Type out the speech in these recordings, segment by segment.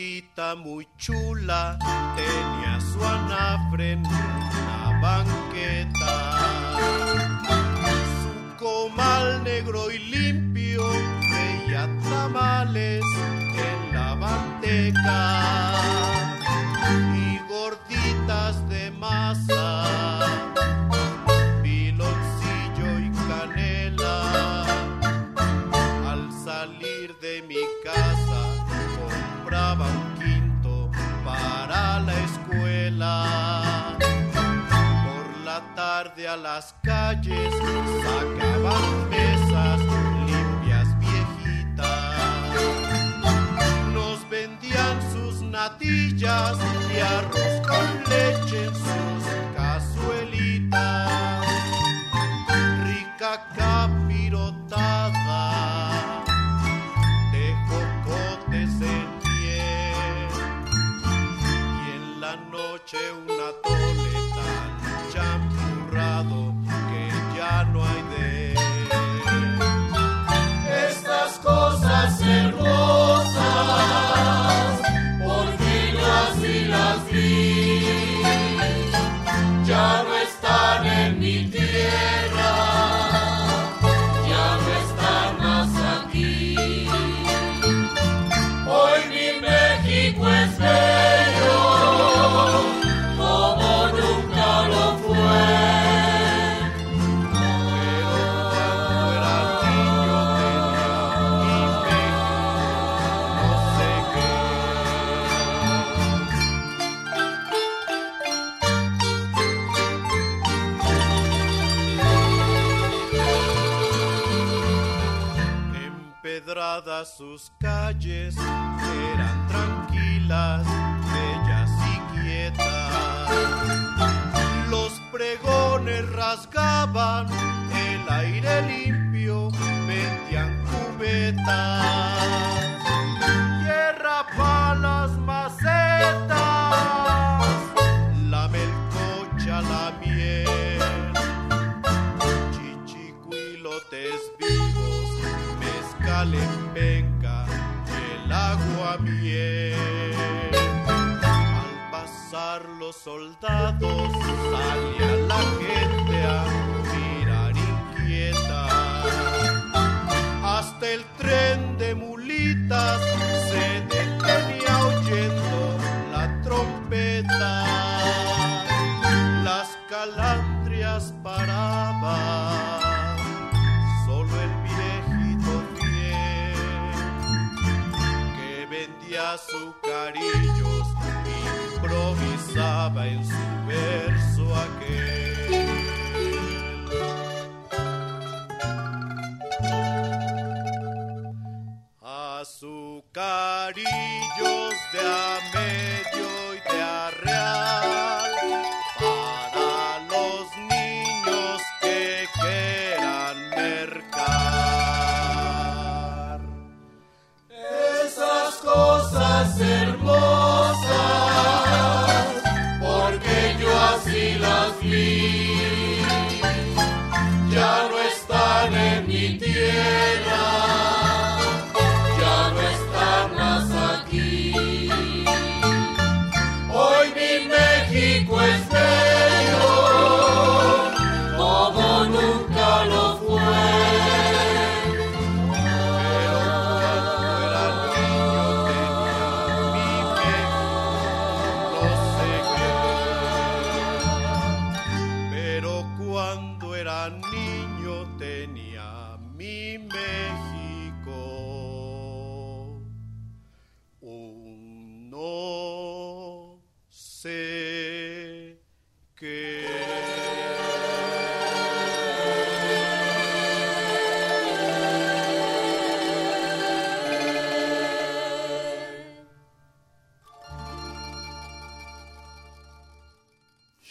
Indita muy chula tenía su anafre en una banqueta. Su comal negro y limpio veía tamales en la manteca y gorditas de masa, a las calles sacaban mesas limpias viejitas. Nos vendían sus natillas y arroz con leche en sus el aire limpio, vendían cubetas. Tierra para las macetas, la melcocha, la miel, chichicuilotes vivos, mezcal en penca el agua miel. Al pasar los soldados salía el tren de mulitas se detenía oyendo la trompeta. Las calandrias paraban, solo el viejito fiel que vendía azucarillos improvisaba en su verso carillos de amor.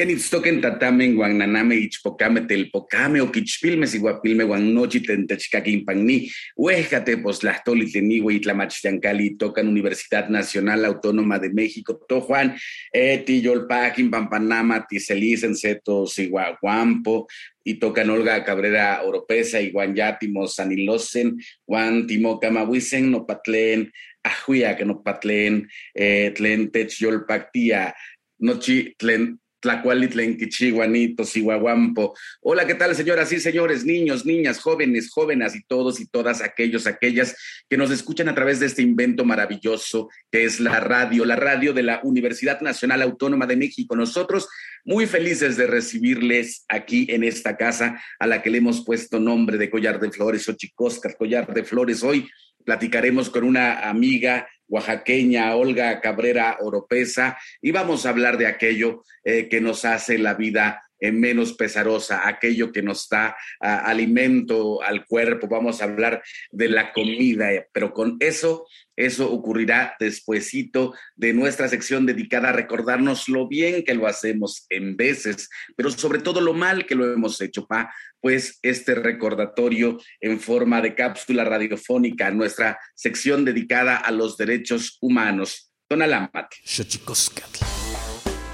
Kenitstoken tatamen guan naname ichpocame telpocame o quichpilme siguapilme guan nochi tentechcaquinpagni huejate poslahtoli teniwe itlamachtiancali tocan Universidad Nacional Autónoma de México to Juan eti yolpaquin pampanama tiselicen seto siguaguampo y tocan Olga Cabrera Oropesa y Juan Yatimo Sanilosen, Juan Timo Camahuisen, no patlen, ajuya que no patlen, eh, tlen tech yolpactia, nochi tlen Tlacualitlenquichiguanito, Sihuahuampo. Hola, ¿qué tal, señoras y señores, niños, niñas, jóvenes, jóvenes y todos y todas aquellos, aquellas que nos escuchan a través de este invento maravilloso que es la radio, la radio de la Universidad Nacional Autónoma de México. Nosotros muy felices de recibirles aquí en esta casa a la que le hemos puesto nombre de Collar de Flores, o Chicoscar, Collar de Flores. Hoy platicaremos con una amiga oaxaqueña Olga Cabrera Oropesa y vamos a hablar de aquello eh, que nos hace la vida eh, menos pesarosa, aquello que nos da alimento al cuerpo, vamos a hablar de la comida, eh, pero con eso, eso ocurrirá despuesito de nuestra sección dedicada a recordarnos lo bien que lo hacemos en veces, pero sobre todo lo mal que lo hemos hecho, pa, pues este recordatorio en forma de cápsula radiofónica, nuestra sección dedicada a los derechos humanos. Tonalámatl.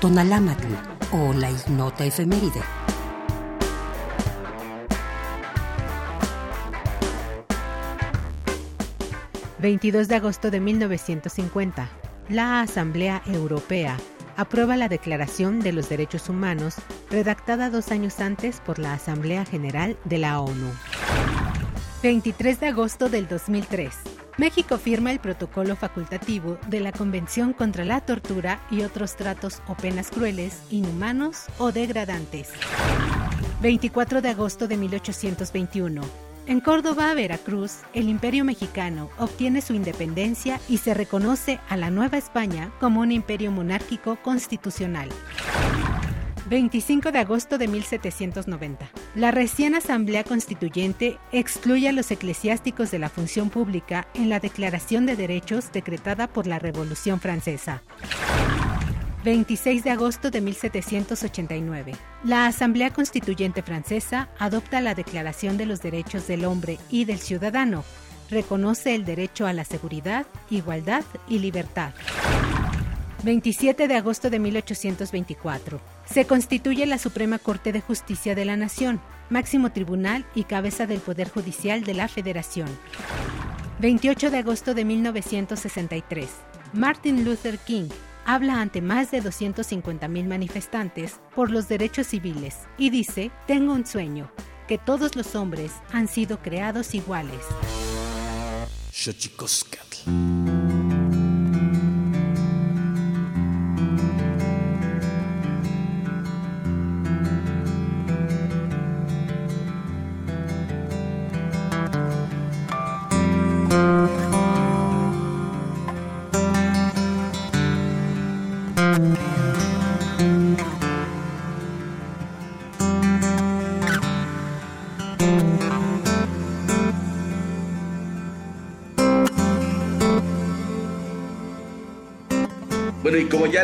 Tonalámatl o la ignota efeméride. ...22 de agosto de 1950... ...la Asamblea Europea... ...aprueba la Declaración de los Derechos Humanos... ...redactada dos años antes por la Asamblea General de la ONU... 23 de agosto del 2003... México firma el protocolo facultativo de la Convención contra la Tortura y otros tratos o penas crueles, inhumanos o degradantes. 24 de agosto de 1821. En Córdoba, Veracruz, el Imperio Mexicano obtiene su independencia y se reconoce a la Nueva España como un imperio monárquico constitucional. 25 de agosto de 1790. La recién Asamblea Constituyente excluye a los eclesiásticos de la función pública en la Declaración de Derechos decretada por la Revolución Francesa. 26 de agosto de 1789. La Asamblea Constituyente Francesa adopta la Declaración de los Derechos del Hombre y del Ciudadano. Reconoce el derecho a la seguridad, igualdad y libertad. 27 de agosto de 1824. Se constituye la Suprema Corte de Justicia de la Nación, máximo tribunal y cabeza del Poder Judicial de la Federación. 28 de agosto de 1963. Martin Luther King habla ante más de 250.000 manifestantes por los derechos civiles y dice, tengo un sueño, que todos los hombres han sido creados iguales.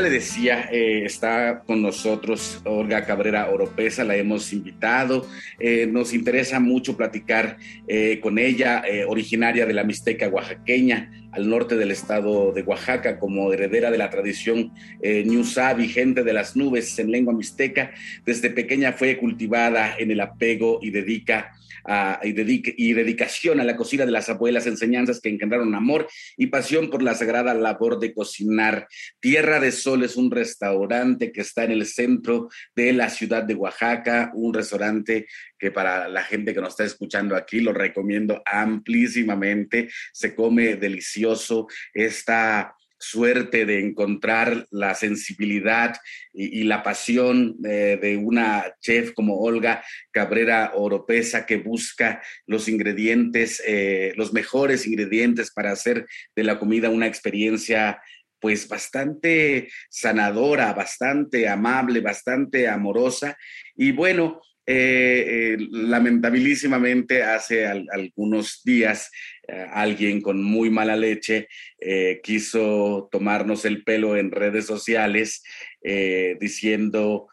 Le decía, eh, está con nosotros Olga Cabrera Oropesa, la hemos invitado. Eh, nos interesa mucho platicar eh, con ella, originaria de la Mixteca oaxaqueña, al norte del estado de Oaxaca, como heredera de la tradición eh, vigente de las nubes en lengua mixteca. Desde pequeña fue cultivada en el apego y dedica y, dedicación a la cocina de las abuelas, enseñanzas que engendraron amor y pasión por la sagrada labor de cocinar. Tierra de Sol es un restaurante que está en el centro de la ciudad de Oaxaca, un restaurante que para la gente que nos está escuchando aquí lo recomiendo amplísimamente. Se come delicioso esta suerte de encontrar la sensibilidad y, la pasión eh, de una chef como Olga Cabrera Oropesa que busca los ingredientes, eh, los mejores ingredientes para hacer de la comida una experiencia pues bastante sanadora, bastante amable, bastante amorosa. Y bueno, eh, eh, lamentabilísimamente hace algunos días eh, alguien con muy mala leche quiso tomarnos el pelo en redes sociales diciendo,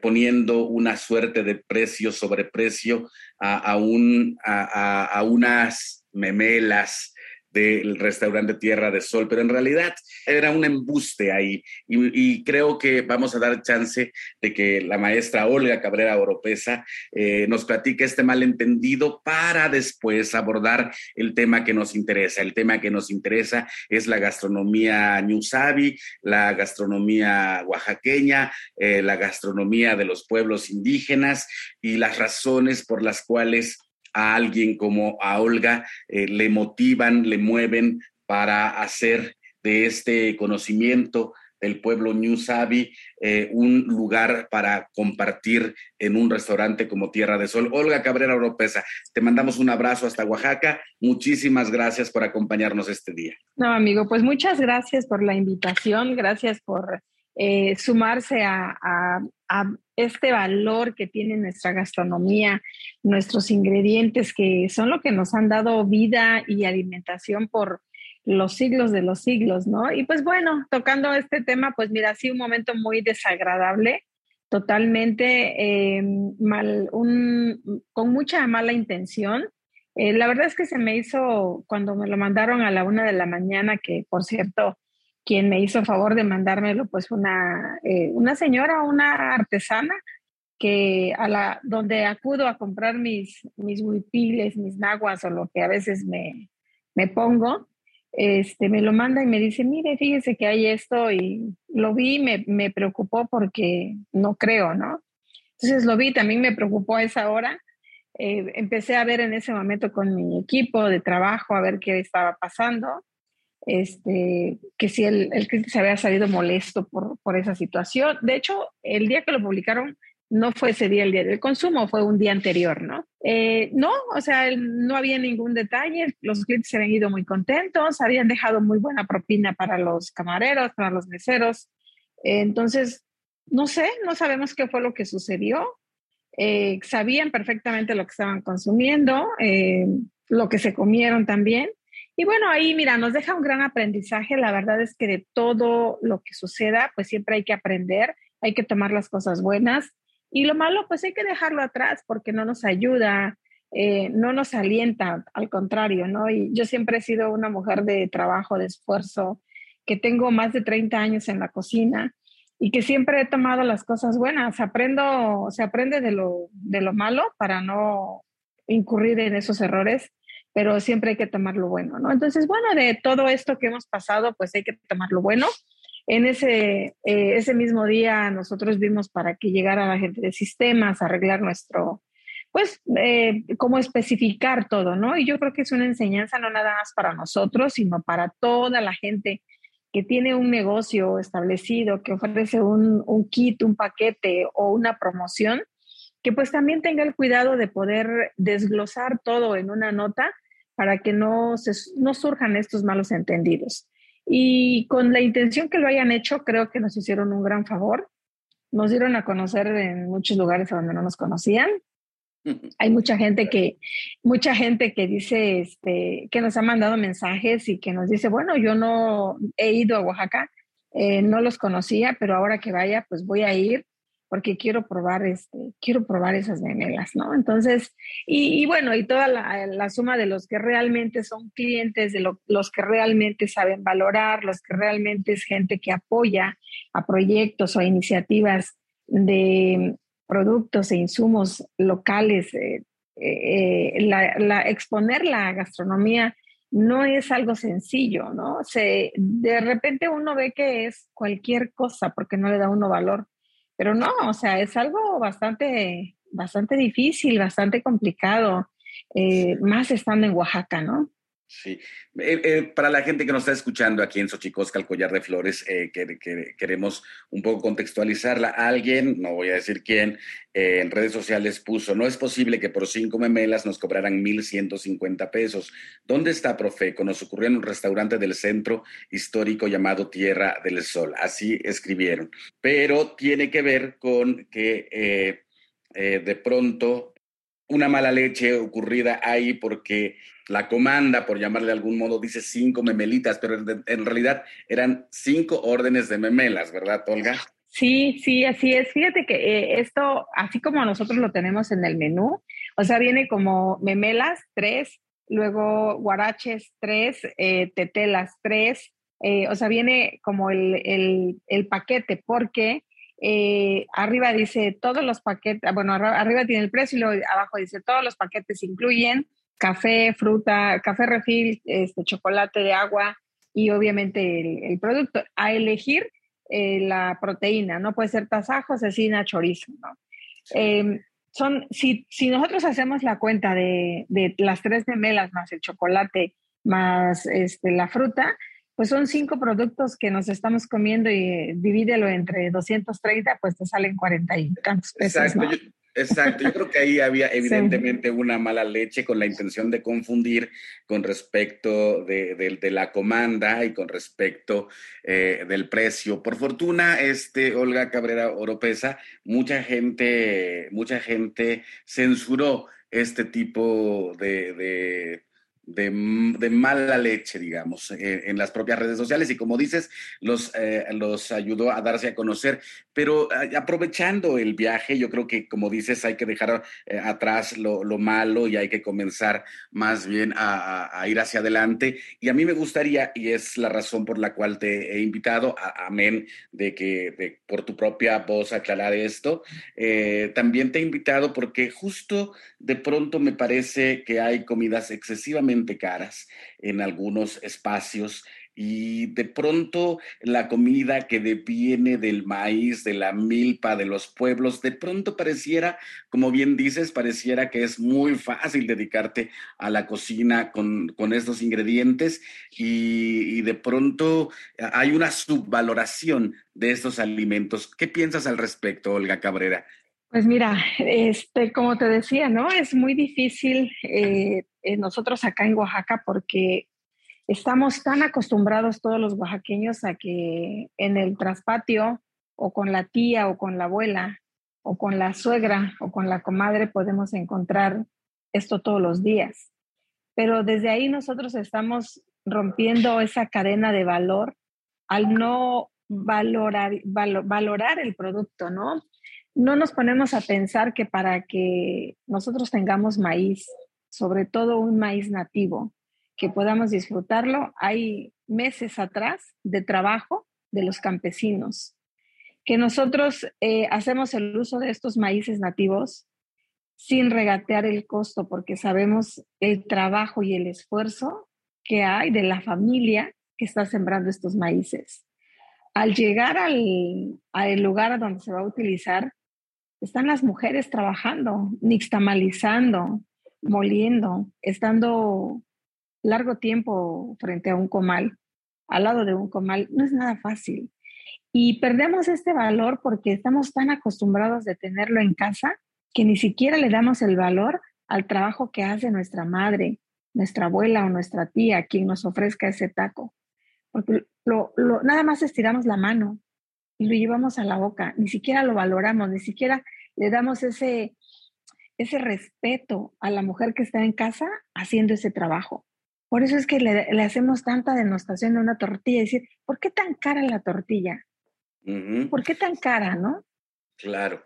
poniendo una suerte de precio sobre precio a, a unas memelas del restaurante Tierra de Sol, pero en realidad era un embuste ahí y, creo que vamos a dar chance de que la maestra Olga Cabrera Oropesa eh, nos platique este malentendido para después abordar el tema que nos interesa. El tema que nos interesa es la gastronomía ñusabi, la gastronomía oaxaqueña, eh, la gastronomía de los pueblos indígenas y las razones por las cuales a alguien como a Olga eh, le motivan, le mueven para hacer de este conocimiento del pueblo New Sabi eh, un lugar para compartir en un restaurante como Tierra de Sol. Olga Cabrera Oropesa, te mandamos un abrazo hasta Oaxaca. Muchísimas gracias por acompañarnos este día. No, amigo, pues muchas gracias por la invitación, gracias por eh, sumarse a, este valor que tiene nuestra gastronomía, nuestros ingredientes que son lo que nos han dado vida y alimentación por los siglos de los siglos, ¿no? Y pues bueno, tocando este tema, pues mira, sí, un momento muy desagradable, totalmente eh, mal, con mucha mala intención. Eh, la verdad es que se me hizo cuando me lo mandaron a la una de la mañana, que por cierto, quien me hizo favor de mandármelo, pues una, eh, una señora, una artesana, que a la, donde acudo a comprar mis, mis huipiles, mis naguas o lo que a veces me, me pongo, este, me lo manda y me dice, mire, fíjese que hay esto y lo vi, me, me preocupó porque no creo, ¿no? Entonces lo vi, también me preocupó a esa hora. Eh, empecé a ver en ese momento con mi equipo de trabajo, a ver qué estaba pasando este, que si el, el cliente se había salido molesto por, por esa situación. De hecho, el día que lo publicaron no fue ese día el día del consumo, fue un día anterior, ¿no? Eh, no, o sea, no había ningún detalle, los clientes se habían ido muy contentos, habían dejado muy buena propina para los camareros, para los meseros. Eh, entonces, no sé, no sabemos qué fue lo que sucedió. Eh, sabían perfectamente lo que estaban consumiendo, lo que se comieron también. Y bueno, ahí, mira, nos deja un gran aprendizaje. La verdad es que de todo lo que suceda, pues siempre hay que aprender, hay que tomar las cosas buenas. Y lo malo, pues hay que dejarlo atrás porque no nos ayuda, eh, no nos alienta, al contrario, ¿no? Y yo siempre he sido una mujer de trabajo, de esfuerzo, que tengo más de 30 años en la cocina y que siempre he tomado las cosas buenas. Aprendo, se aprende de lo, de lo malo para no incurrir en esos errores pero siempre hay que tomar lo bueno, ¿no? Entonces, bueno, de todo esto que hemos pasado, pues hay que tomar lo bueno. En ese, eh, ese mismo día nosotros vimos para que llegara la gente de sistemas, arreglar nuestro, pues, eh, cómo especificar todo, ¿no? Y yo creo que es una enseñanza no nada más para nosotros, sino para toda la gente que tiene un negocio establecido, que ofrece un, un kit, un paquete o una promoción, que pues también tenga el cuidado de poder desglosar todo en una nota para que no, se, no surjan estos malos entendidos. Y con la intención que lo hayan hecho, creo que nos hicieron un gran favor. Nos dieron a conocer en muchos lugares donde no nos conocían. Hay mucha gente que, mucha gente que dice, este, que nos ha mandado mensajes y que nos dice, bueno, yo no he ido a Oaxaca, eh, no los conocía, pero ahora que vaya, pues voy a ir porque quiero probar, este, quiero probar esas memelas, ¿no? Entonces, y, bueno, y toda la, suma de los que realmente son clientes, de los que realmente saben valorar, los que realmente es gente que apoya a proyectos o iniciativas de productos e insumos locales, eh, eh, la, exponer la gastronomía no es algo sencillo, ¿no? Se, de repente uno ve que es cualquier cosa porque no le da uno valor pero no, o sea, es algo bastante, bastante difícil, bastante complicado, eh, más estando en Oaxaca, ¿no? Sí, eh, eh, para la gente que nos está escuchando aquí en Xochicosca, el collar de flores, eh, que, queremos un poco contextualizarla. Alguien, no voy a decir quién, en redes sociales puso, no es posible que por cinco memelas nos cobraran 1.150 pesos. ¿Dónde está Profeco? Nos ocurrió en un restaurante del centro histórico llamado Tierra del Sol. Así escribieron. Pero tiene que ver con que de pronto una mala leche ocurrida ahí porque la comanda, por llamarle de algún modo, dice cinco memelitas, pero en, realidad eran cinco órdenes de memelas, ¿verdad, Olga? Sí, sí, así es. Fíjate que eh, esto, así como nosotros lo tenemos en el menú, o sea, viene como memelas, tres, luego guaraches, tres, eh, tetelas, tres, eh, o sea, viene como el, el paquete, porque arriba dice todos los paquetes, bueno, arriba tiene el precio y luego abajo dice todos los paquetes incluyen café, fruta, café refil, este, chocolate de agua y obviamente el, producto. A elegir eh, la proteína, no puede ser tasajo, cecina, chorizo, ¿no? Em, son, si, si, nosotros hacemos la cuenta de, de, las tres memelas más el chocolate más este, la fruta, pues son cinco productos que nos estamos comiendo y divídelo entre 230, pues te salen 40 y tantos pesos. Exacto. Exacto, yo creo que ahí había evidentemente una mala leche con la intención de confundir con respecto de, la comanda y con respecto eh, del precio. Por fortuna, este Olga Cabrera Oropesa, mucha gente, mucha gente censuró este tipo de de, mala leche, digamos, eh, en las propias redes sociales y como dices, los, eh, los ayudó a darse a conocer. Pero eh, aprovechando el viaje, yo creo que, como dices, hay que dejar atrás lo, malo y hay que comenzar más bien a, ir hacia adelante. Y a mí me gustaría, y es la razón por la cual te he invitado, amén, de que por tu propia voz aclarar esto, también te he invitado porque justo de pronto me parece que hay comidas excesivamente caras en algunos espacios y de pronto la comida que viene del maíz, de la milpa, de los pueblos, de pronto pareciera, como bien dices, pareciera que es muy fácil dedicarte a la cocina con, estos ingredientes y, de pronto hay una subvaloración de estos alimentos. ¿Qué piensas al respecto, Olga Cabrera? Pues mira, este, como te decía, ¿no? Es muy difícil eh, nosotros acá en Oaxaca porque estamos tan acostumbrados todos los oaxaqueños a que en el traspatio o con la tía o con la abuela o con la suegra o con la comadre podemos encontrar esto todos los días. Pero desde ahí nosotros estamos rompiendo esa cadena de valor al no valorar, valorar el producto, ¿no? No nos ponemos a pensar que para que nosotros tengamos maíz, sobre todo un maíz nativo, que podamos disfrutarlo, hay meses atrás de trabajo de los campesinos, que nosotros eh, hacemos el uso de estos maíces nativos sin regatear el costo, porque sabemos el trabajo y el esfuerzo que hay de la familia que está sembrando estos maíces. Al llegar al, al lugar donde se va a utilizar, están las mujeres trabajando, nixtamalizando, moliendo, estando largo tiempo frente a un comal, al lado de un comal, no es nada fácil. Y perdemos este valor porque estamos tan acostumbrados de tenerlo en casa que ni siquiera le damos el valor al trabajo que hace nuestra madre, nuestra abuela o nuestra tía, quien nos ofrezca ese taco. Porque lo, nada más estiramos la mano y lo llevamos a la boca, ni siquiera lo valoramos, ni siquiera le damos ese, ese respeto a la mujer que está en casa haciendo ese trabajo. Por eso es que le, hacemos tanta denostación a una tortilla y decir, ¿por qué tan cara la tortilla? ¿Por qué tan cara, no? Claro,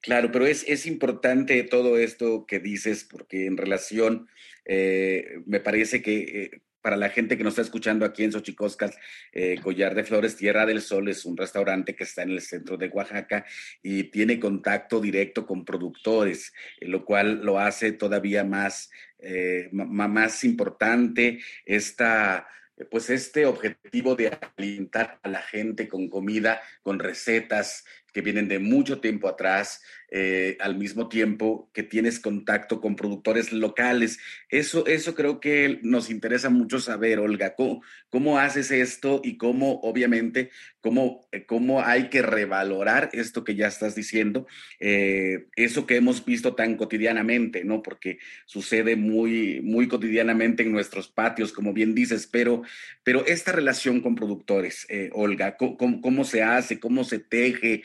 claro, pero es, es importante todo esto que dices porque en relación, eh, me parece que eh, para la gente que nos está escuchando aquí en Xochicoscas, eh, Collar de Flores, Tierra del Sol es un restaurante que está en el centro de Oaxaca y tiene contacto directo con productores, eh, lo cual lo hace todavía más, eh, más importante esta pues este objetivo de alimentar a la gente con comida, con recetas que vienen de mucho tiempo atrás, eh, al mismo tiempo que tienes contacto con productores locales. Eso, eso creo que nos interesa mucho saber, Olga, cómo, haces esto y cómo, obviamente, cómo, eh, cómo hay que revalorar esto que ya estás diciendo, eh, eso que hemos visto tan cotidianamente, ¿no? Porque sucede muy, muy cotidianamente en nuestros patios, como bien dices, pero, pero esta relación con productores, Olga, ¿cómo, ¿cómo, se hace? ¿Cómo se teje?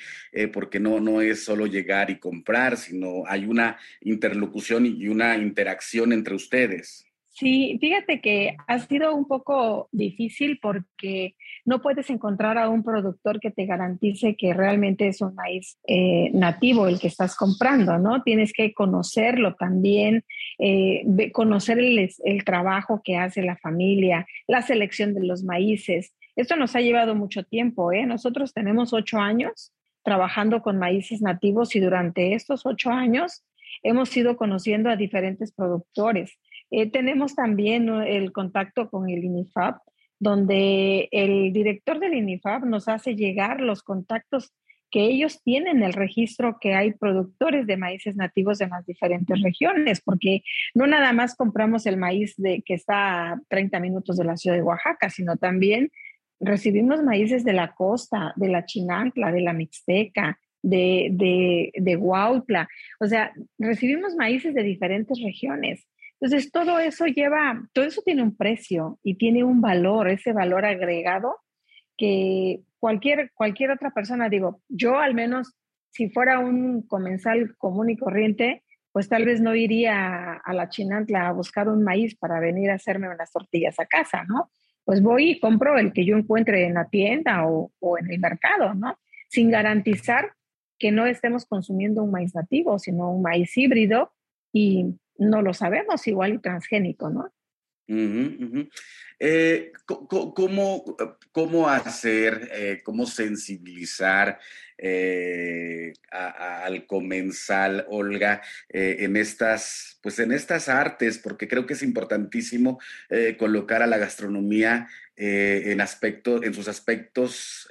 Porque no, no es solo llegar y comprar, sino hay una interlocución y una interacción entre ustedes. Sí, fíjate que ha sido un poco difícil porque no puedes encontrar a un productor que te garantice que realmente es un maíz eh, nativo el que estás comprando, ¿no? Tienes que conocerlo también, eh, conocer el, el trabajo que hace la familia, la selección de los maíces. Esto nos ha llevado mucho tiempo, ¿eh? Nosotros tenemos ocho años trabajando con maíces nativos y durante estos ocho años hemos ido conociendo a diferentes productores. Eh, tenemos también el contacto con el INIFAP, donde el director del INIFAP nos hace llegar los contactos que ellos tienen el registro que hay productores de maíces nativos en las diferentes regiones, porque no nada más compramos el maíz de, que está a 30 minutos de la ciudad de Oaxaca, sino también recibimos maíces de la costa, de la Chinantla, de la Mixteca, de, de, de Huautla. O sea, recibimos maíces de diferentes regiones. Entonces, todo eso lleva, todo eso tiene un precio y tiene un valor, ese valor agregado que cualquier, cualquier otra persona, digo, yo al menos, si fuera un comensal común y corriente, pues tal vez no iría a la Chinantla a buscar un maíz para venir a hacerme unas tortillas a casa, ¿no? Pues voy y compro el que yo encuentre en la tienda o, en el mercado, ¿no? Sin garantizar que no estemos consumiendo un maíz nativo, sino un maíz híbrido y no lo sabemos, igual y transgénico, ¿no? Eh, ¿cómo, hacer, eh, cómo sensibilizar eh, al comensal, Olga, en estas, pues en estas artes, porque creo que es importantísimo colocar a la gastronomía en aspecto, en sus aspectos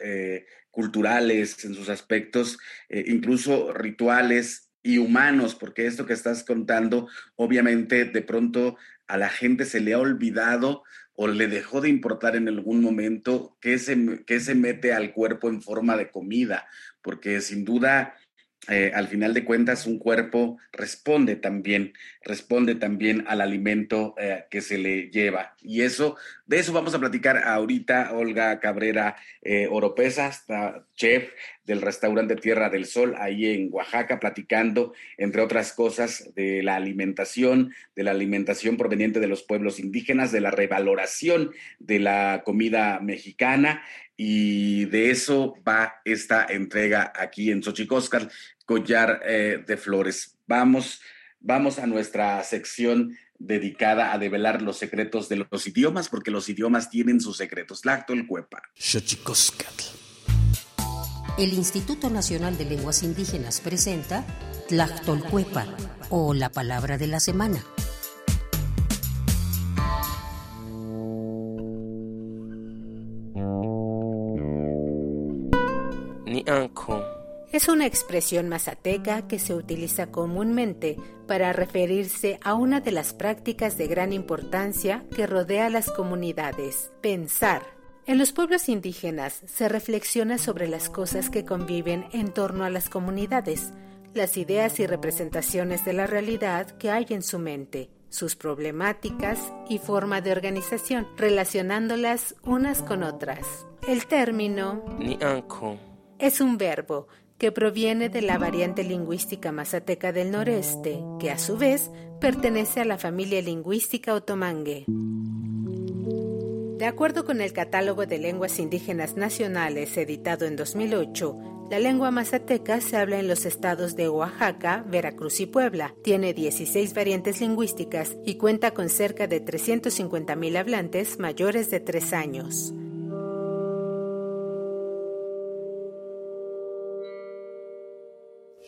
culturales, en sus aspectos incluso rituales y humanos, porque esto que estás contando, obviamente de pronto a la gente se le ha olvidado o le dejó de importar en algún momento qué se, qué se mete al cuerpo en forma de comida, porque sin duda eh, al final de cuentas un cuerpo responde también, responde también al alimento eh, que se le lleva. Y eso, de eso vamos a platicar ahorita, Olga Cabrera eh, Oropesa, chef del restaurante Tierra del Sol, ahí en Oaxaca, platicando, entre otras cosas, de la alimentación, de la alimentación proveniente de los pueblos indígenas, de la revaloración de la comida mexicana y de eso va esta entrega aquí en Xochicóscal, Collar eh, de Flores. Vamos, vamos a nuestra sección dedicada a develar los secretos de los idiomas, porque los idiomas tienen sus secretos. Lacto el cuepa. El Instituto Nacional de Lenguas Indígenas presenta Tlactolcuepa o la palabra de la semana. Es una expresión mazateca que se utiliza comúnmente para referirse a una de las prácticas de gran importancia que rodea a las comunidades, pensar. En los pueblos indígenas se reflexiona sobre las cosas que conviven en torno a las comunidades, las ideas y representaciones de la realidad que hay en su mente, sus problemáticas y forma de organización, relacionándolas unas con otras. El término es un verbo que proviene de la variante lingüística mazateca del noreste, que a su vez pertenece a la familia lingüística otomangue. De acuerdo con el Catálogo de Lenguas Indígenas Nacionales editado en 2008, la lengua mazateca se habla en los estados de Oaxaca, Veracruz y Puebla. Tiene 16 variantes lingüísticas y cuenta con cerca de 350.000 hablantes mayores de 3 años.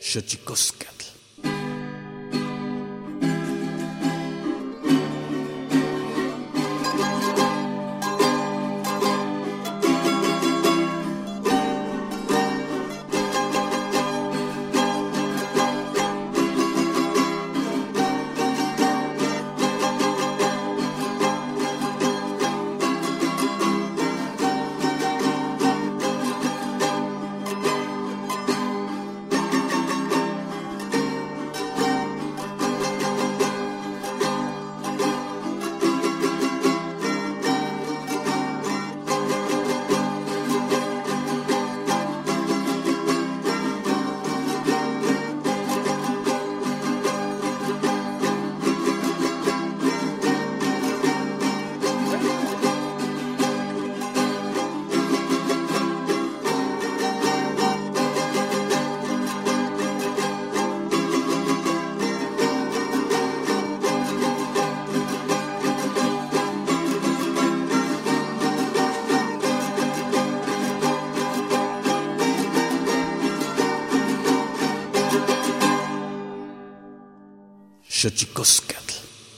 Xochicoscatl.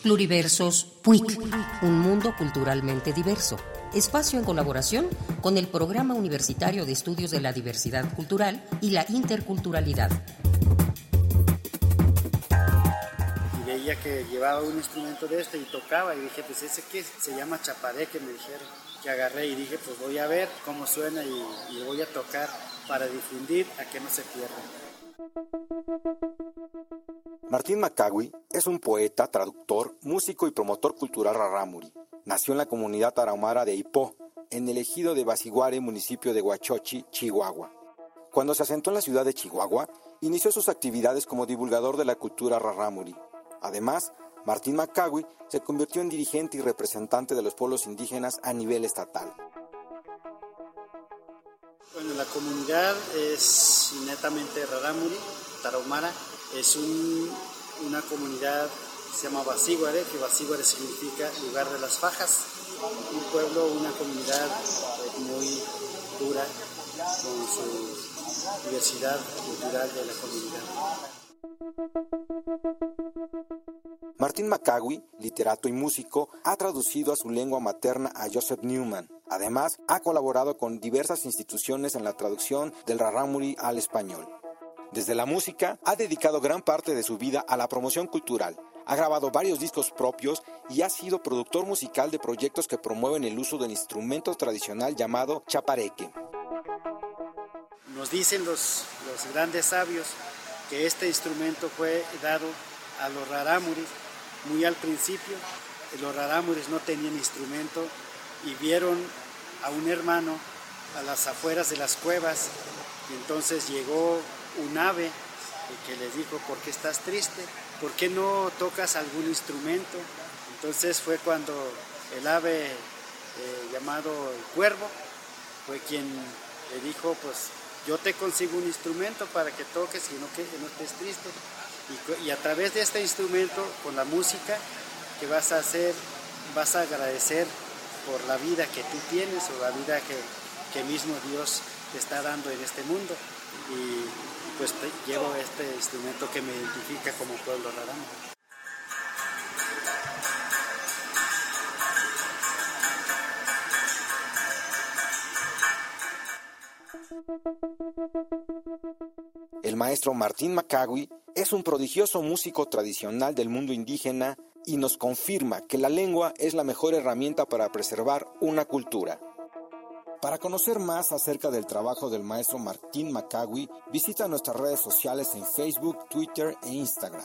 Pluriversos PUIC, un mundo culturalmente diverso. Espacio en colaboración con el Programa Universitario de Estudios de la Diversidad Cultural y la Interculturalidad. Y veía que llevaba un instrumento de este y tocaba y dije, pues ese que se llama chapareque, me dijeron. Que agarré y dije, pues voy a ver cómo suena y, y voy a tocar para difundir a que no se pierda. Martín Macagui es un poeta, traductor, músico y promotor cultural rarámuri. Nació en la comunidad tarahumara de Ipó, en el ejido de Basiguare, municipio de Huachochi, Chihuahua. Cuando se asentó en la ciudad de Chihuahua, inició sus actividades como divulgador de la cultura rarámuri. Además, Martín Macagui se convirtió en dirigente y representante de los pueblos indígenas a nivel estatal. Bueno, la comunidad es netamente rarámuri, tarahumara. Es un- una comunidad que se llama Basíguare, que Basíguare significa lugar de las fajas. Un pueblo, una comunidad eh, muy dura con su diversidad cultural de la comunidad. Martín Macagui, literato y músico, ha traducido a su lengua materna a Joseph Newman. Además, ha colaborado con diversas instituciones en la traducción del rarámuri al español. Desde la música, ha dedicado gran parte de su vida a la promoción cultural. Ha grabado varios discos propios y ha sido productor musical de proyectos que promueven el uso del instrumento tradicional llamado chapareque. Nos dicen los, los grandes sabios que este instrumento fue dado a los rarámuris muy al principio. Los rarámuris no tenían instrumento y vieron a un hermano a las afueras de las cuevas. Y entonces llegó un ave que les dijo, ¿por qué estás triste? ¿Por qué no tocas algún instrumento? Entonces fue cuando el ave eh, llamado el cuervo fue quien le dijo, pues yo te consigo un instrumento para que toques y no, que, no estés triste. Y, a través de este instrumento, con la música que vas a hacer, vas a agradecer por la vida que tú tienes o la vida que, que mismo Dios te está dando en este mundo. Y pues llevo este instrumento que me identifica como pueblo raramo. El maestro Martín Macagui es un prodigioso músico tradicional del mundo indígena y nos confirma que la lengua es la mejor herramienta para preservar una cultura. Para conocer más acerca del trabajo del maestro Martín Macagui, visita nuestras redes sociales en Facebook, Twitter e Instagram.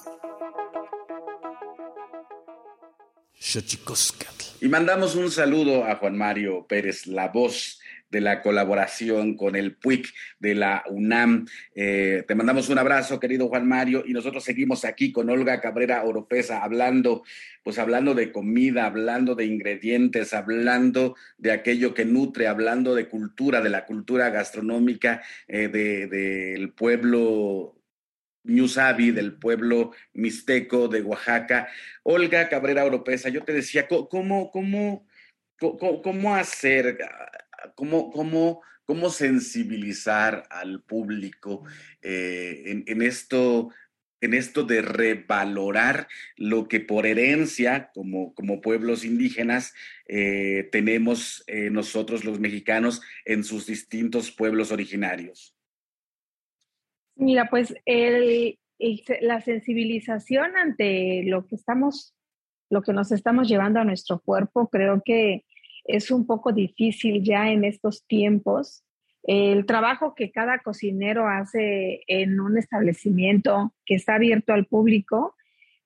Y mandamos un saludo a Juan Mario Pérez, la voz de la colaboración con el PUIC de la UNAM. Eh, te mandamos un abrazo, querido Juan Mario, y nosotros seguimos aquí con Olga Cabrera Oropesa hablando, pues hablando de comida, hablando de ingredientes, hablando de aquello que nutre, hablando de cultura, de la cultura gastronómica eh, de- del pueblo del pueblo mixteco de Oaxaca. Olga Cabrera Oropesa, yo te decía, ¿cómo, cómo, cómo, cómo hacer, cómo, cómo, cómo sensibilizar al público eh, en, esto? en esto de revalorar lo que por herencia, como, como pueblos indígenas, eh, tenemos eh, nosotros los mexicanos en sus distintos pueblos originarios. Mira, pues la sensibilización ante lo que estamos, lo que nos estamos llevando a nuestro cuerpo, creo que es un poco difícil ya en estos tiempos. El trabajo que cada cocinero hace en un establecimiento que está abierto al público,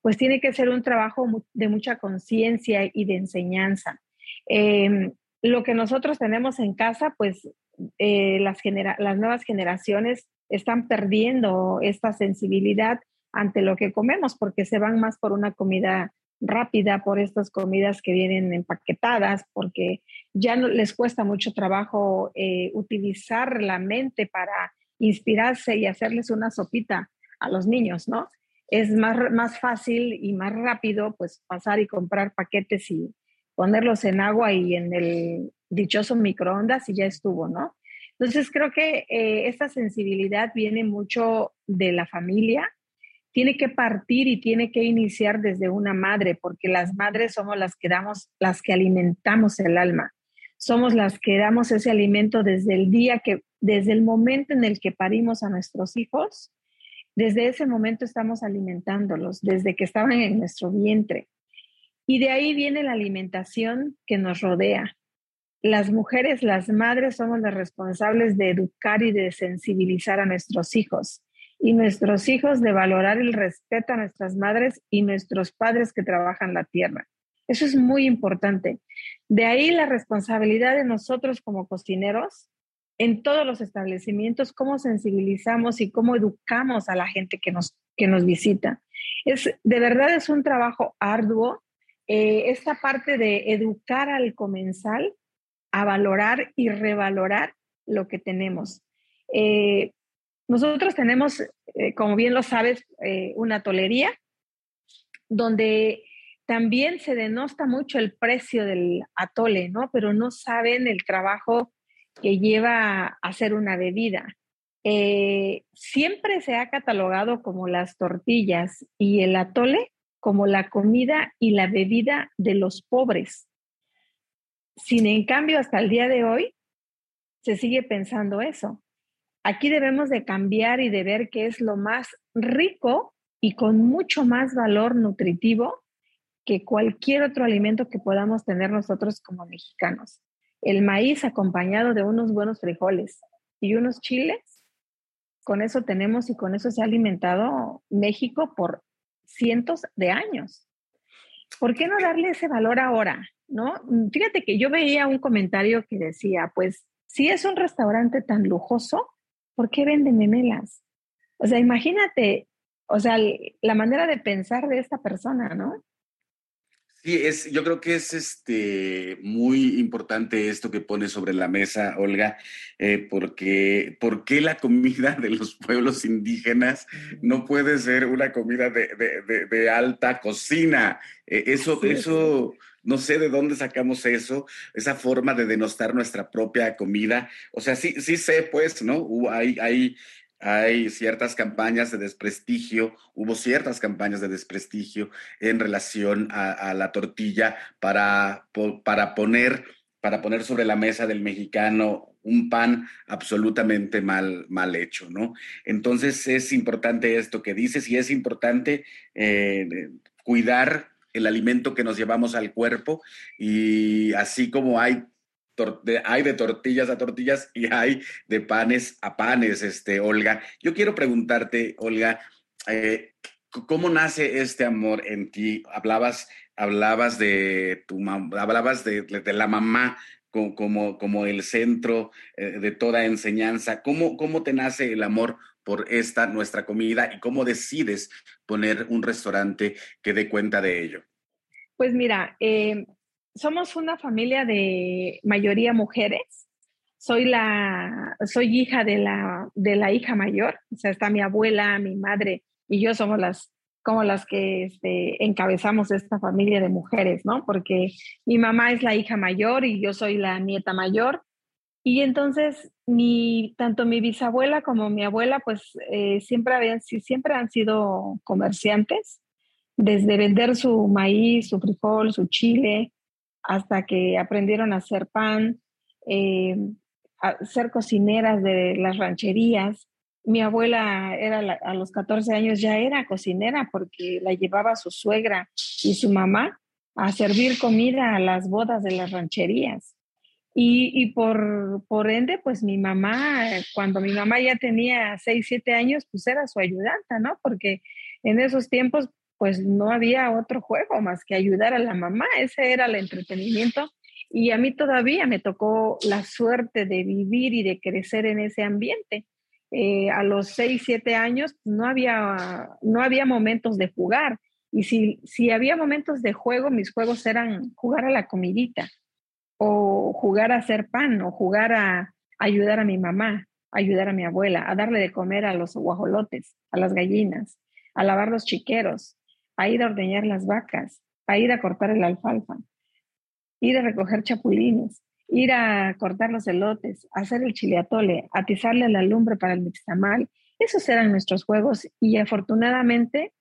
pues tiene que ser un trabajo de mucha conciencia y de enseñanza. Eh, lo que nosotros tenemos en casa, pues eh, las, genera- las nuevas generaciones están perdiendo esta sensibilidad ante lo que comemos porque se van más por una comida rápida, por estas comidas que vienen empaquetadas, porque ya no, les cuesta mucho trabajo eh, utilizar la mente para inspirarse y hacerles una sopita a los niños, ¿no? Es más, más fácil y más rápido pues pasar y comprar paquetes y ponerlos en agua y en el dichoso microondas y ya estuvo, ¿no? Entonces creo que eh, esta sensibilidad viene mucho de la familia, tiene que partir y tiene que iniciar desde una madre, porque las madres somos las que damos, las que alimentamos el alma. Somos las que damos ese alimento desde el día que, desde el momento en el que parimos a nuestros hijos, desde ese momento estamos alimentándolos, desde que estaban en nuestro vientre. Y de ahí viene la alimentación que nos rodea. Las mujeres, las madres, somos las responsables de educar y de sensibilizar a nuestros hijos y nuestros hijos de valorar el respeto a nuestras madres y nuestros padres que trabajan la tierra. Eso es muy importante. De ahí la responsabilidad de nosotros como cocineros en todos los establecimientos, cómo sensibilizamos y cómo educamos a la gente que nos, que nos visita. Es, de verdad es un trabajo arduo. Eh, esta parte de educar al comensal a valorar y revalorar lo que tenemos. Eh, nosotros tenemos, eh, como bien lo sabes, eh, una tolería donde también se denosta mucho el precio del atole, ¿no? Pero no saben el trabajo que lleva a hacer una bebida. Eh, siempre se ha catalogado como las tortillas y el atole como la comida y la bebida de los pobres. Sin en cambio, hasta el día de hoy se sigue pensando eso. Aquí debemos de cambiar y de ver qué es lo más rico y con mucho más valor nutritivo que cualquier otro alimento que podamos tener nosotros como mexicanos. El maíz acompañado de unos buenos frijoles y unos chiles, con eso tenemos y con eso se ha alimentado México por cientos de años. ¿Por qué no darle ese valor ahora? ¿No? Fíjate que yo veía un comentario que decía, pues si es un restaurante tan lujoso, ¿por qué venden memelas? O sea, imagínate, o sea, la manera de pensar de esta persona, ¿no? Sí, es, yo creo que es este, muy importante esto que pone sobre la mesa, Olga, eh, porque ¿por qué la comida de los pueblos indígenas no puede ser una comida de, de, de, alta cocina? Eh, eso, eso, no sé de dónde sacamos eso, esa forma de denostar nuestra propia comida. O sea, sí, sí sé, pues, ¿no? hay, hay hay ciertas campañas de desprestigio, hubo ciertas campañas de desprestigio en relación a, la tortilla para, para, poner, para poner sobre la mesa del mexicano un pan absolutamente mal, mal hecho, ¿no? Entonces es importante esto que dices y es importante eh, cuidar el alimento que nos llevamos al cuerpo y así como hay hay de tortillas a tortillas y hay de panes a panes, este, Olga. Yo quiero preguntarte, Olga, eh, ¿cómo nace este amor en ti? Hablabas, hablabas de tu hablabas de, la mamá como, como, el centro eh, de toda enseñanza. ¿Cómo, ¿Cómo te nace el amor por esta nuestra comida y cómo decides poner un restaurante que dé cuenta de ello? Pues mira, eh, somos una familia de mayoría mujeres. Soy la, soy hija de la, de la hija mayor, o sea, está mi abuela, mi madre y yo somos las, como las que este, encabezamos esta familia de mujeres, ¿no? Porque mi mamá es la hija mayor y yo soy la nieta mayor. Y entonces, mi, tanto mi bisabuela como mi abuela, pues eh, siempre, habían, siempre han sido comerciantes, desde vender su maíz, su frijol, su chile, hasta que aprendieron a hacer pan, eh, a ser cocineras de las rancherías. Mi abuela era a los 14 años ya era cocinera porque la llevaba su suegra y su mamá a servir comida a las bodas de las rancherías. Y, por, ende, pues mi mamá, cuando mi mamá ya tenía 6, 7 años, pues era su ayudanta, ¿no? Porque en esos tiempos pues no había otro juego más que ayudar a la mamá, ese era el entretenimiento. Y a mí todavía me tocó la suerte de vivir y de crecer en ese ambiente. Eh, a los 6, 7 años no había, no había momentos de jugar. Y si, si había momentos de juego, mis juegos eran jugar a la comidita, o jugar a hacer pan, o jugar a ayudar a mi mamá, ayudar a mi abuela, a darle de comer a los guajolotes, a las gallinas, a lavar los chiqueros, a ir a ordeñar las vacas, a ir a cortar el alfalfa, ir a recoger chapulines, ir a cortar los elotes, a hacer el chileatole, atizarle la lumbre para el mixtamal. Esos eran nuestros juegos y afortunadamente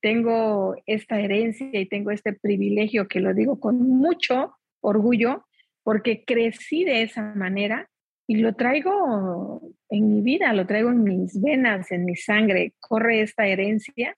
tengo esta herencia y tengo este privilegio que lo digo con mucho orgullo porque crecí de esa manera y lo traigo en mi vida, lo traigo en mis venas, en mi sangre. Corre esta herencia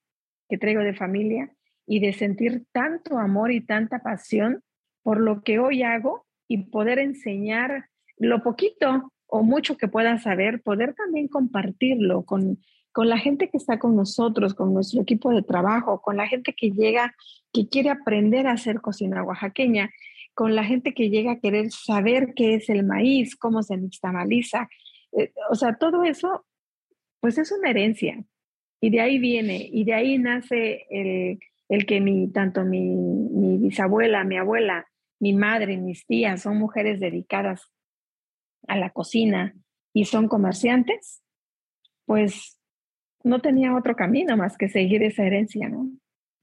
que traigo de familia y de sentir tanto amor y tanta pasión por lo que hoy hago y poder enseñar lo poquito o mucho que pueda saber, poder también compartirlo con, con la gente que está con nosotros, con nuestro equipo de trabajo, con la gente que llega, que quiere aprender a hacer cocina oaxaqueña, con la gente que llega a querer saber qué es el maíz, cómo se nixtamaliza. Eh, o sea, todo eso, pues es una herencia. Y de ahí viene, y de ahí nace el, que mi, tanto mi, mi bisabuela, mi abuela, mi madre, mis tías son mujeres dedicadas a la cocina y son comerciantes, pues no tenía otro camino más que seguir esa herencia, ¿no?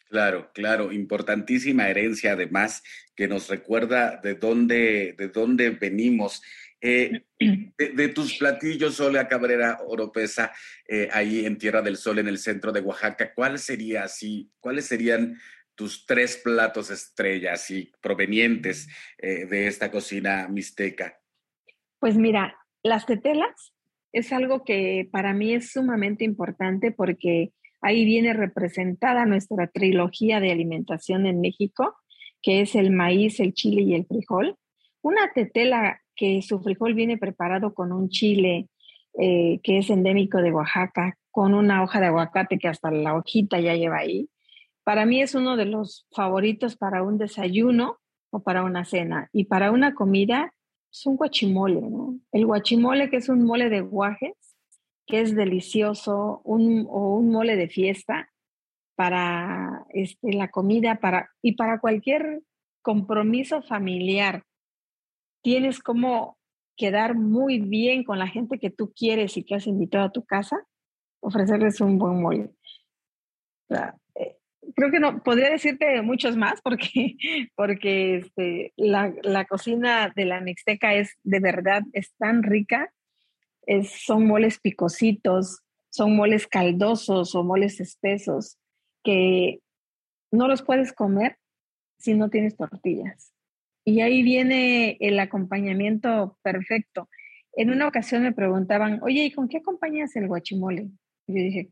Claro, claro, importantísima herencia además que nos recuerda de dónde, de dónde venimos. Eh, de, tus platillos, Olga Cabrera Oropesa, eh, ahí en Tierra del Sol, en el centro de Oaxaca, ¿cuál sería así? ¿Cuáles serían tus tres platos estrellas y provenientes eh, de esta cocina mixteca? Pues mira, las tetelas es algo que para mí es sumamente importante porque ahí viene representada nuestra trilogía de alimentación en México, que es el maíz, el chile y el frijol. Una tetela que su frijol viene preparado con un chile eh, que es endémico de Oaxaca, con una hoja de aguacate que hasta la hojita ya lleva ahí. Para mí es uno de los favoritos para un desayuno o para una cena. Y para una comida es un guachimole, ¿no? El guachimole, que es un mole de guajes, que es delicioso, un, o un mole de fiesta para este, la comida para, y para cualquier compromiso familiar. Tienes como quedar muy bien con la gente que tú quieres y que has invitado a tu casa, ofrecerles un buen mole. Eh, creo que no, podría decirte muchos más porque, porque este, la, la, cocina de la Mixteca es de verdad, es tan rica. Es, son moles picositos, son moles caldosos o moles espesos que no los puedes comer si no tienes tortillas. Y ahí viene el acompañamiento perfecto. En una ocasión me preguntaban, oye, ¿y con qué acompañas el guachimole? Y yo dije,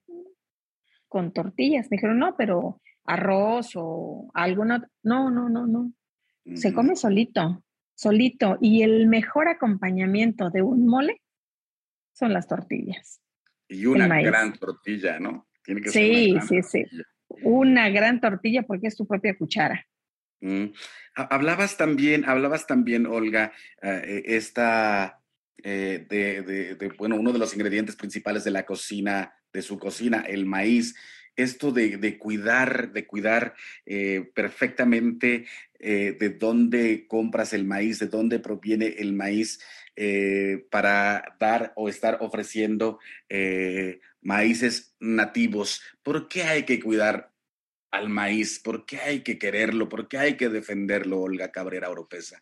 con tortillas. Me dijeron, no, pero arroz o alguna. No, no, no, no. Se come solito, solito. Y el mejor acompañamiento de un mole son las tortillas. Y una gran tortilla, ¿no? Tiene que sí, ser sí, sí. Una gran tortilla porque es tu propia cuchara. Mm. Hablabas también, hablabas también, Olga, eh, esta eh, de, de, bueno, uno de los ingredientes principales de la cocina, de su cocina, el maíz esto de, cuidar, de cuidar eh, perfectamente eh, de dónde compras el maíz, de dónde proviene el maíz eh, para dar o estar ofreciendo maíces nativos. ¿Por qué hay que cuidar al maíz? ¿Por qué hay que quererlo? ¿Por qué hay que defenderlo, Olga Cabrera Oropesa?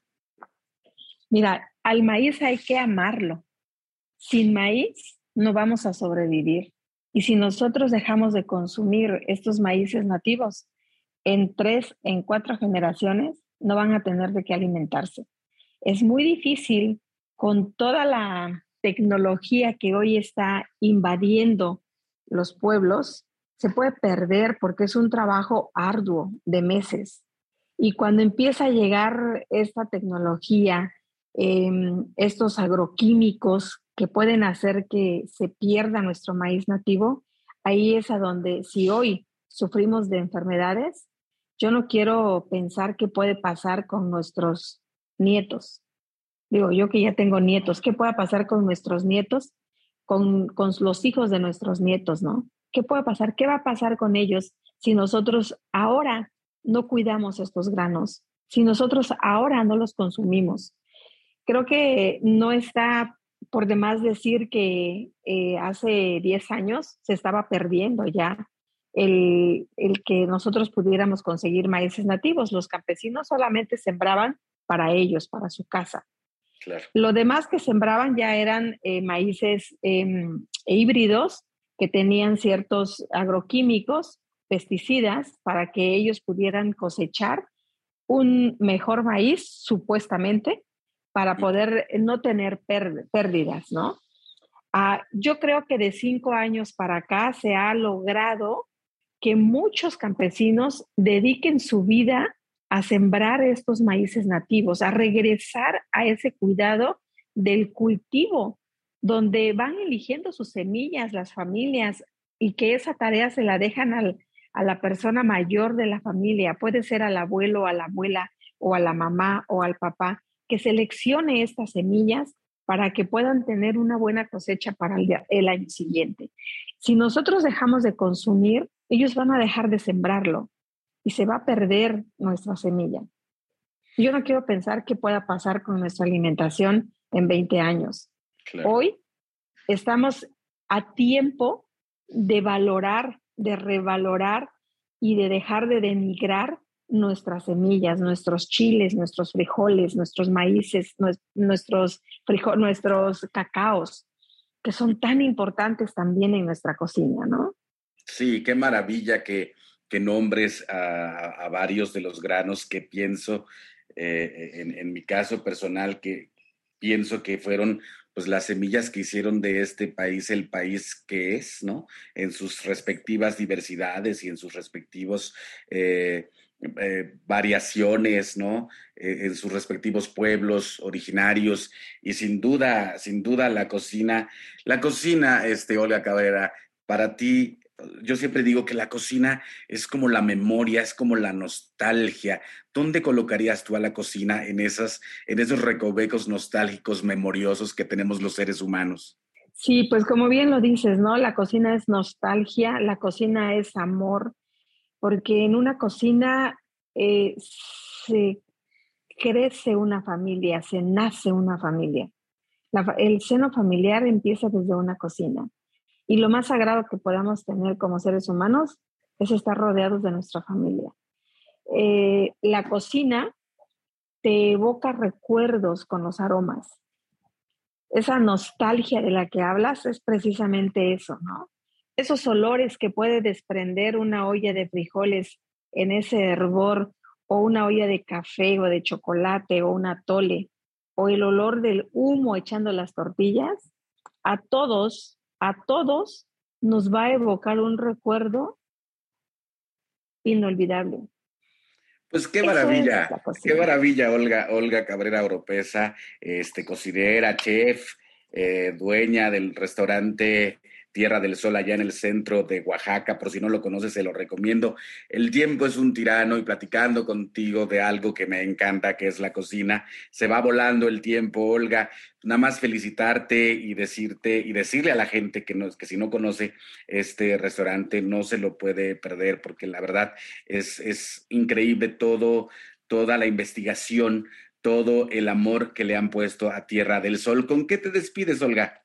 Mira, al maíz hay que amarlo. Sin maíz no vamos a sobrevivir. Y si nosotros dejamos de consumir estos maíces nativos, en tres, en cuatro generaciones no van a tener de qué alimentarse. Es muy difícil con toda la tecnología que hoy está invadiendo los pueblos, se puede perder porque es un trabajo arduo de meses. Y cuando empieza a llegar esta tecnología, em, estos agroquímicos que pueden hacer que se pierda nuestro maíz nativo, ahí es a donde si hoy sufrimos de enfermedades, yo no quiero pensar qué puede pasar con nuestros nietos. Digo, yo que ya tengo nietos, ¿qué puede pasar con nuestros nietos? Con, con los hijos de nuestros nietos, ¿no? ¿Qué puede pasar? ¿Qué va a pasar con ellos si nosotros ahora no cuidamos estos granos? Si nosotros ahora no los consumimos. Creo que no está por demás decir que eh, hace 10 años se estaba perdiendo ya el, que nosotros pudiéramos conseguir maíces nativos. Los campesinos solamente sembraban para ellos, para su casa. Lo demás que sembraban ya eran eh, maíces em, híbridos que tenían ciertos agroquímicos, pesticidas, para que ellos pudieran cosechar un mejor maíz, supuestamente, para poder no tener pérdidas, ¿no? Ah, yo creo que de cinco años para acá se ha logrado que muchos campesinos dediquen su vida a sembrar estos maíces nativos, a regresar a ese cuidado del cultivo, donde van eligiendo sus semillas las familias y que esa tarea se la dejan a la persona mayor de la familia, puede ser al abuelo, a la abuela o a la mamá o al papá, que seleccione estas semillas para que puedan tener una buena cosecha para el, el año siguiente. Si nosotros dejamos de consumir, ellos van a dejar de sembrarlo y se va a perder nuestra semilla. Yo no quiero pensar qué pueda pasar con nuestra alimentación en 20 años. Hoy estamos a tiempo de valorar, de revalorar y de dejar de denigrar nuestras semillas, nuestros chiles, nuestros frijoles, nuestros maíces, nuestros, nuestros cacaos, que son tan importantes también en nuestra cocina, ¿no? Sí, qué maravilla que, que nombres a, varios de los granos que pienso, eh, en, mi caso personal, que pienso que fueron pues las semillas que hicieron de este país el país que es, ¿no? En sus respectivas diversidades y en sus respectivos eh, eh, variaciones, ¿no? en sus respectivos pueblos originarios y sin duda, sin duda la cocina, la cocina, este, Olga Cabrera, para ti yo siempre digo que la cocina es como la memoria, es como la nostalgia. ¿Dónde colocarías tú a la cocina en, esas, en esos recovecos nostálgicos, memoriosos que tenemos los seres humanos? Sí, pues como bien lo dices, ¿no? La cocina es nostalgia, la cocina es amor, porque en una cocina eh, se crece una familia, se nace una familia. el seno familiar empieza desde una cocina. Y lo más sagrado que podamos tener como seres humanos es estar rodeados de nuestra familia. Eh, la cocina te evoca recuerdos con los aromas. Esa nostalgia de la que hablas es precisamente eso, ¿no? Esos olores que puede desprender una olla de frijoles en ese hervor o una olla de café o de chocolate o una tole o el olor del humo echando las tortillas, a todos a todos nos va a evocar un recuerdo inolvidable. Pues qué maravilla, qué maravilla, Olga, Olga Cabrera Oropesa, este, cocinera, chef, eh, dueña del restaurante Tierra del Sol allá en el centro de Oaxaca. Por si no lo conoces, se lo recomiendo. El tiempo es un tirano y platicando contigo de algo que me encanta, que es la cocina. Se va volando el tiempo, Olga. Nada más felicitarte y decirte y decirle a la gente que, no, que si no conoce este restaurante no se lo puede perder porque la verdad es, es increíble todo, toda la investigación, todo el amor que le han puesto a Tierra del Sol. ¿Con qué te despides, Olga?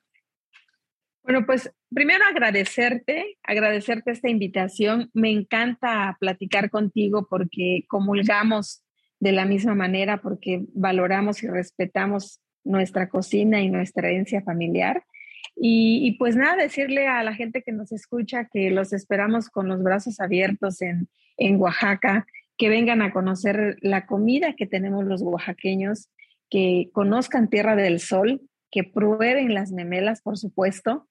Bueno, pues primero agradecerte, agradecerte esta invitación. Me encanta platicar contigo porque comulgamos de la misma manera, porque valoramos y respetamos nuestra cocina y nuestra herencia familiar. Y, pues nada, decirle a la gente que nos escucha que los esperamos con los brazos abiertos en, en Oaxaca, que vengan a conocer la comida que tenemos los oaxaqueños, que conozcan Tierra del Sol, que prueben las memelas, por supuesto,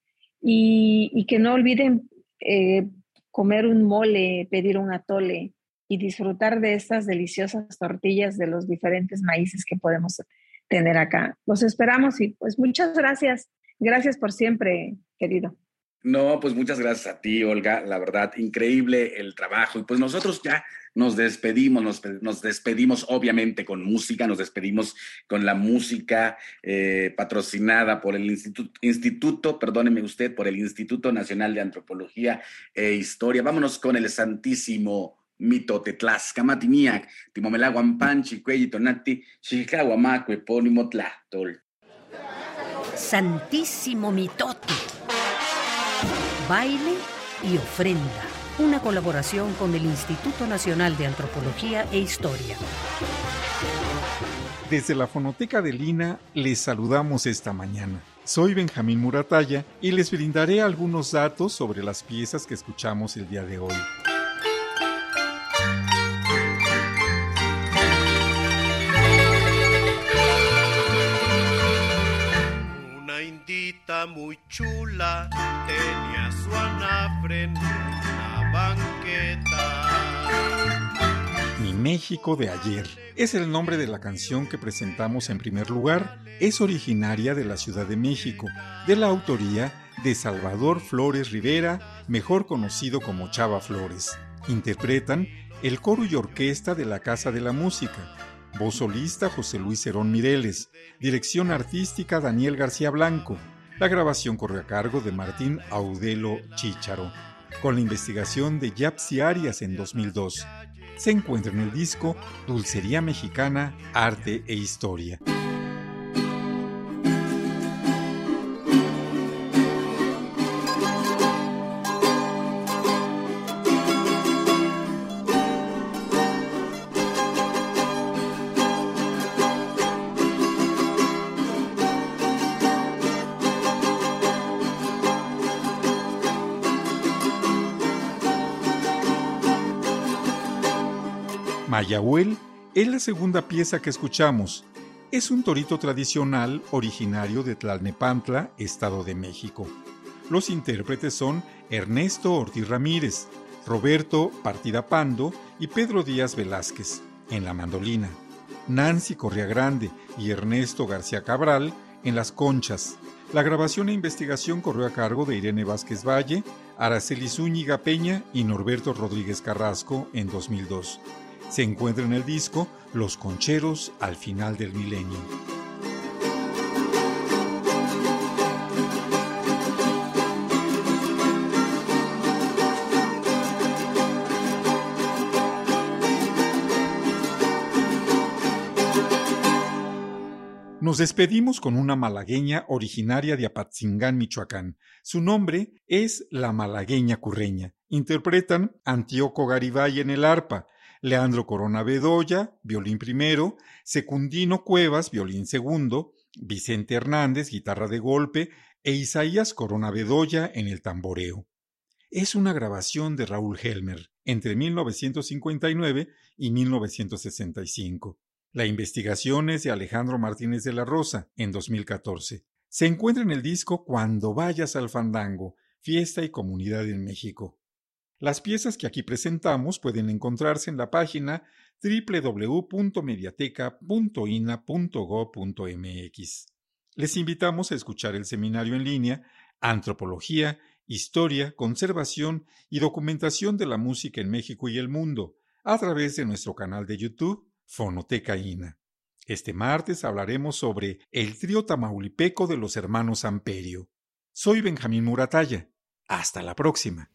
y, que no olviden eh, comer un mole, pedir un atole y disfrutar de estas deliciosas tortillas de los diferentes maíces que podemos tener acá. Los esperamos y pues muchas gracias. Gracias por siempre, querido. No, pues muchas gracias a ti, Olga. La verdad, increíble el trabajo. Y pues nosotros ya nos despedimos, nos, despedimos obviamente con música, nos despedimos con la música eh, patrocinada por el Instituto, Instituto, perdóneme usted, por el Instituto Nacional de Antropología e Historia. Vámonos con el Santísimo mito Tlaxcamatiniac, Timomelaguampanchi, Cuellitonati, Chicahuamaco, Epónimo Tlachtol. Santísimo mitote Baile y ofrenda. Una colaboración con el Instituto Nacional de Antropología e Historia. Desde la Fonoteca de Lina les saludamos esta mañana. Soy Benjamín Murataya y les brindaré algunos datos sobre las piezas que escuchamos el día de hoy. Una indita muy chula tenía su anafre en una banqueta. Mi México de ayer es el nombre de la canción que presentamos en primer lugar. Es originaria de la Ciudad de México, de la autoría de Salvador Flores Rivera, mejor conocido como Chava Flores. Interpretan el coro y orquesta de la Casa de la Música. Voz solista José Luis Herón Mireles. Dirección artística Daniel García Blanco. La grabación corre a cargo de Martín Audelo Chícharo, con la investigación de Yapsi Arias en 2002 se encuentra en el disco Dulcería Mexicana, Arte e Historia. Mayahuel es la segunda pieza que escuchamos. Es un torito tradicional originario de Tlalnepantla, Estado de México. Los intérpretes son Ernesto Ortiz Ramírez, Roberto Partida Pando y Pedro Díaz Velázquez en la mandolina, Nancy Correa Grande y Ernesto García Cabral en las conchas. La grabación e investigación corrió a cargo de Irene Vázquez Valle, Araceli Zúñiga Peña y Norberto Rodríguez Carrasco en 2002 se encuentra en el disco Los Concheros al final del milenio. Nos despedimos con una malagueña originaria de Apatzingán, Michoacán. Su nombre es La Malagueña Curreña. Interpretan Antíoco Garibay en el arpa, Leandro Corona Bedoya, violín primero, Secundino Cuevas, violín segundo, Vicente Hernández, guitarra de golpe, e Isaías Corona Bedoya en el tamboreo. Es una grabación de Raúl Helmer entre 1959 y 1965. La investigación es de Alejandro Martínez de la Rosa en 2014. Se encuentra en el disco Cuando vayas al fandango, fiesta y comunidad en México. Las piezas que aquí presentamos pueden encontrarse en la página www.mediateca.ina.go.mx. Les invitamos a escuchar el seminario en línea Antropología, Historia, Conservación y Documentación de la Música en México y el Mundo a través de nuestro canal de YouTube Fonoteca INA. Este martes hablaremos sobre el trío tamaulipeco de los hermanos Amperio. Soy Benjamín Murataya. Hasta la próxima.